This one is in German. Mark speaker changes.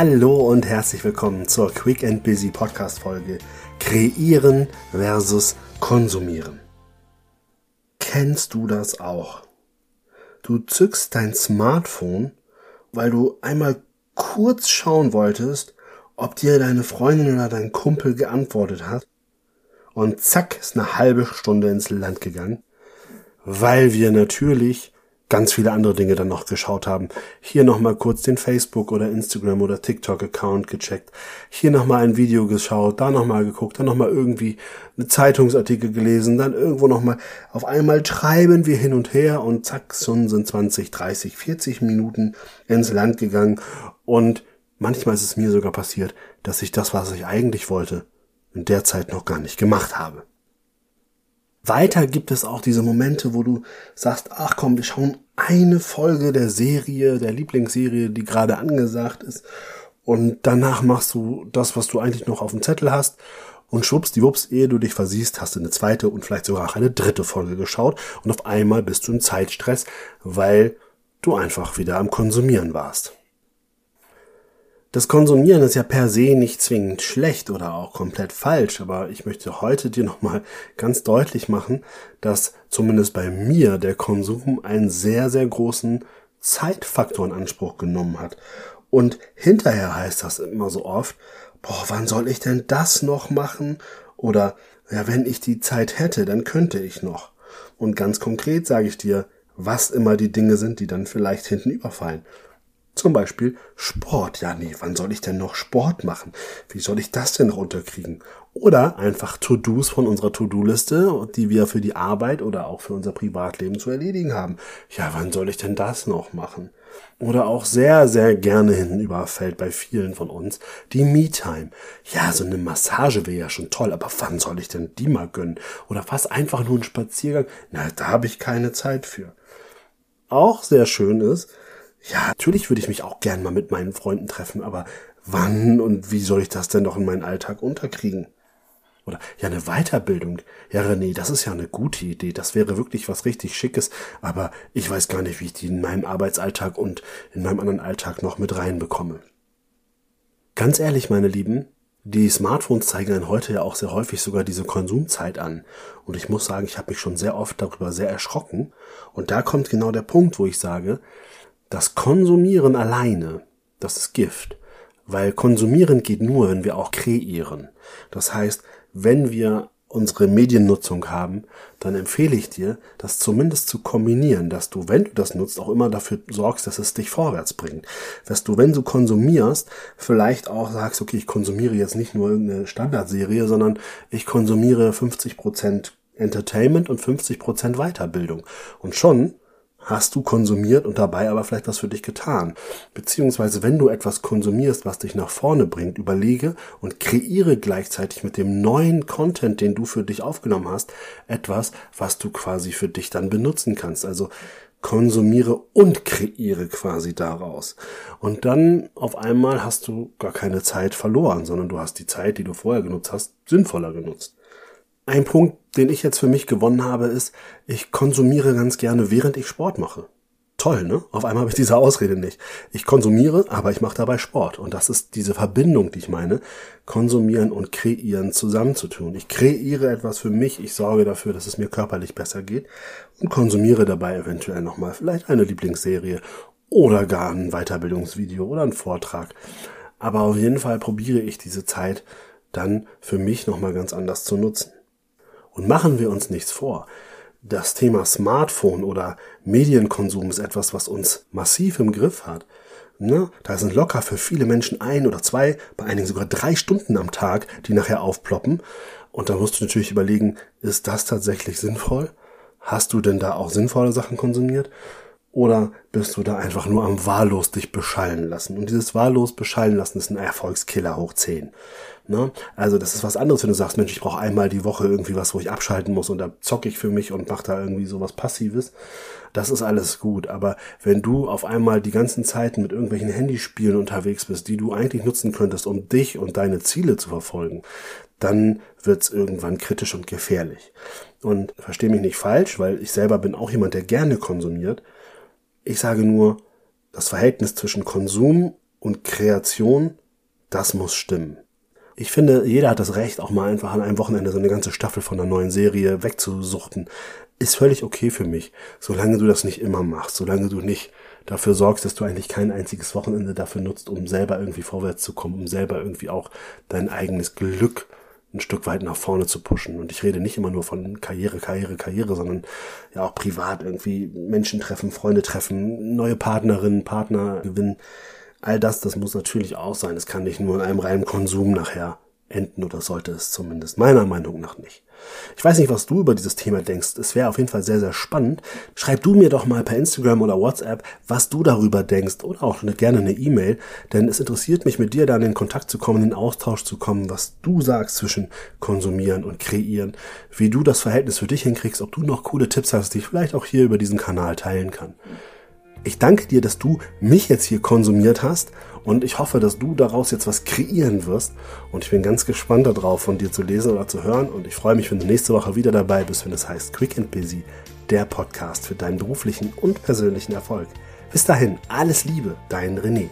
Speaker 1: Hallo und herzlich willkommen zur Quick and Busy Podcast Folge Kreieren versus Konsumieren. Kennst du das auch? Du zückst dein Smartphone, weil du einmal kurz schauen wolltest, ob dir deine Freundin oder dein Kumpel geantwortet hat. Und zack, ist eine halbe Stunde ins Land gegangen, weil wir natürlich ganz viele andere Dinge dann noch geschaut haben. Hier nochmal kurz den Facebook oder Instagram oder TikTok Account gecheckt. Hier nochmal ein Video geschaut, da nochmal geguckt, dann nochmal irgendwie eine Zeitungsartikel gelesen, dann irgendwo nochmal. Auf einmal treiben wir hin und her und zack, schon sind 20, 30, 40 Minuten ins Land gegangen und manchmal ist es mir sogar passiert, dass ich das, was ich eigentlich wollte, in der Zeit noch gar nicht gemacht habe. Weiter gibt es auch diese Momente, wo du sagst, ach komm, wir schauen eine Folge der Serie, der Lieblingsserie, die gerade angesagt ist. Und danach machst du das, was du eigentlich noch auf dem Zettel hast. Und schwuppsdiwupps, ehe du dich versiehst, hast du eine zweite und vielleicht sogar auch eine dritte Folge geschaut. Und auf einmal bist du im Zeitstress, weil du einfach wieder am Konsumieren warst. Das Konsumieren ist ja per se nicht zwingend schlecht oder auch komplett falsch, aber ich möchte heute dir nochmal ganz deutlich machen, dass zumindest bei mir der Konsum einen sehr, sehr großen Zeitfaktor in Anspruch genommen hat. Und hinterher heißt das immer so oft, boah, wann soll ich denn das noch machen? Oder, ja, wenn ich die Zeit hätte, dann könnte ich noch. Und ganz konkret sage ich dir, was immer die Dinge sind, die dann vielleicht hinten überfallen. Zum Beispiel Sport. Ja, nee, wann soll ich denn noch Sport machen? Wie soll ich das denn noch unterkriegen? Oder einfach To-Dos von unserer To-Do-Liste, die wir für die Arbeit oder auch für unser Privatleben zu erledigen haben. Ja, wann soll ich denn das noch machen? Oder auch sehr, sehr gerne hinüberfällt bei vielen von uns die Me-Time. Ja, so eine Massage wäre ja schon toll, aber wann soll ich denn die mal gönnen? Oder fast einfach nur ein Spaziergang? Na, da habe ich keine Zeit für. Auch sehr schön ist, ja, natürlich würde ich mich auch gern mal mit meinen Freunden treffen, aber wann und wie soll ich das denn doch in meinen Alltag unterkriegen? Oder ja, eine Weiterbildung. Ja, René, das ist ja eine gute Idee. Das wäre wirklich was richtig Schickes, aber ich weiß gar nicht, wie ich die in meinem Arbeitsalltag und in meinem anderen Alltag noch mit reinbekomme. Ganz ehrlich, meine Lieben, die Smartphones zeigen dann heute ja auch sehr häufig sogar diese Konsumzeit an. Und ich muss sagen, ich habe mich schon sehr oft darüber sehr erschrocken. Und da kommt genau der Punkt, wo ich sage, das Konsumieren alleine, das ist Gift, weil konsumieren geht nur, wenn wir auch kreieren. Das heißt, wenn wir unsere Mediennutzung haben, dann empfehle ich dir, das zumindest zu kombinieren, dass du, wenn du das nutzt, auch immer dafür sorgst, dass es dich vorwärts bringt. Dass du, wenn du konsumierst, vielleicht auch sagst, okay, ich konsumiere jetzt nicht nur irgendeine Standardserie, sondern ich konsumiere 50% Entertainment und 50% Weiterbildung. Und schon hast du konsumiert und dabei aber vielleicht was für dich getan. Beziehungsweise wenn du etwas konsumierst, was dich nach vorne bringt, überlege und kreiere gleichzeitig mit dem neuen Content, den du für dich aufgenommen hast, etwas, was du quasi für dich dann benutzen kannst. Also konsumiere und kreiere quasi daraus. Und dann auf einmal hast du gar keine Zeit verloren, sondern du hast die Zeit, die du vorher genutzt hast, sinnvoller genutzt. Ein Punkt, den ich jetzt für mich gewonnen habe, ist, ich konsumiere ganz gerne, während ich Sport mache. Toll, ne? Auf einmal habe ich diese Ausrede nicht. Ich konsumiere, aber ich mache dabei Sport. Und das ist diese Verbindung, die ich meine, konsumieren und kreieren zusammenzutun. Ich kreiere etwas für mich, ich sorge dafür, dass es mir körperlich besser geht und konsumiere dabei eventuell nochmal vielleicht eine Lieblingsserie oder gar ein Weiterbildungsvideo oder einen Vortrag. Aber auf jeden Fall probiere ich diese Zeit dann für mich nochmal ganz anders zu nutzen. Und machen wir uns nichts vor. Das Thema Smartphone oder Medienkonsum ist etwas, was uns massiv im Griff hat. Ne? Da sind locker für viele Menschen ein oder zwei, bei einigen sogar drei Stunden am Tag, die nachher aufploppen. Und da musst du natürlich überlegen, ist das tatsächlich sinnvoll? Hast du denn da auch sinnvolle Sachen konsumiert? Oder bist du da einfach nur am wahllos dich beschallen lassen? Und dieses wahllos beschallen lassen ist ein Erfolgskiller hoch 10. Ne? Also das ist was anderes, wenn du sagst, Mensch, ich brauche einmal die Woche irgendwie was, wo ich abschalten muss und da zocke ich für mich und mache da irgendwie sowas Passives. Das ist alles gut. Aber wenn du auf einmal die ganzen Zeiten mit irgendwelchen Handyspielen unterwegs bist, die du eigentlich nutzen könntest, um dich und deine Ziele zu verfolgen, dann wird's irgendwann kritisch und gefährlich. Und verstehe mich nicht falsch, weil ich selber bin auch jemand, der gerne konsumiert. Ich sage nur, das Verhältnis zwischen Konsum und Kreation, das muss stimmen. Ich finde, jeder hat das Recht, auch mal einfach an einem Wochenende so eine ganze Staffel von einer neuen Serie wegzusuchten. Ist völlig okay für mich, solange du das nicht immer machst, solange du nicht dafür sorgst, dass du eigentlich kein einziges Wochenende dafür nutzt, um selber irgendwie vorwärts zu kommen, um selber irgendwie auch dein eigenes Glück ein Stück weit nach vorne zu pushen. Und ich rede nicht immer nur von Karriere, Karriere, Karriere, sondern ja auch privat irgendwie Menschen treffen, Freunde treffen, neue Partnerinnen, Partner gewinnen. All das, das muss natürlich auch sein. Es kann nicht nur in einem reinen Konsum nachher enden oder sollte es zumindest meiner Meinung nach nicht. Ich weiß nicht, was du über dieses Thema denkst. Es wäre auf jeden Fall sehr, sehr spannend. Schreib du mir doch mal per Instagram oder WhatsApp, was du darüber denkst oder auch gerne eine E-Mail, denn es interessiert mich, mit dir dann in Kontakt zu kommen, in Austausch zu kommen, was du sagst zwischen konsumieren und kreieren, wie du das Verhältnis für dich hinkriegst, ob du noch coole Tipps hast, die ich vielleicht auch hier über diesen Kanal teilen kann. Ich danke dir, dass du mich jetzt hier konsumiert hast und ich hoffe, dass du daraus jetzt was kreieren wirst. Und ich bin ganz gespannt darauf, von dir zu lesen oder zu hören. Und ich freue mich, wenn du nächste Woche wieder dabei bist, wenn es heißt Quick and Busy, der Podcast für deinen beruflichen und persönlichen Erfolg. Bis dahin, alles Liebe, dein René.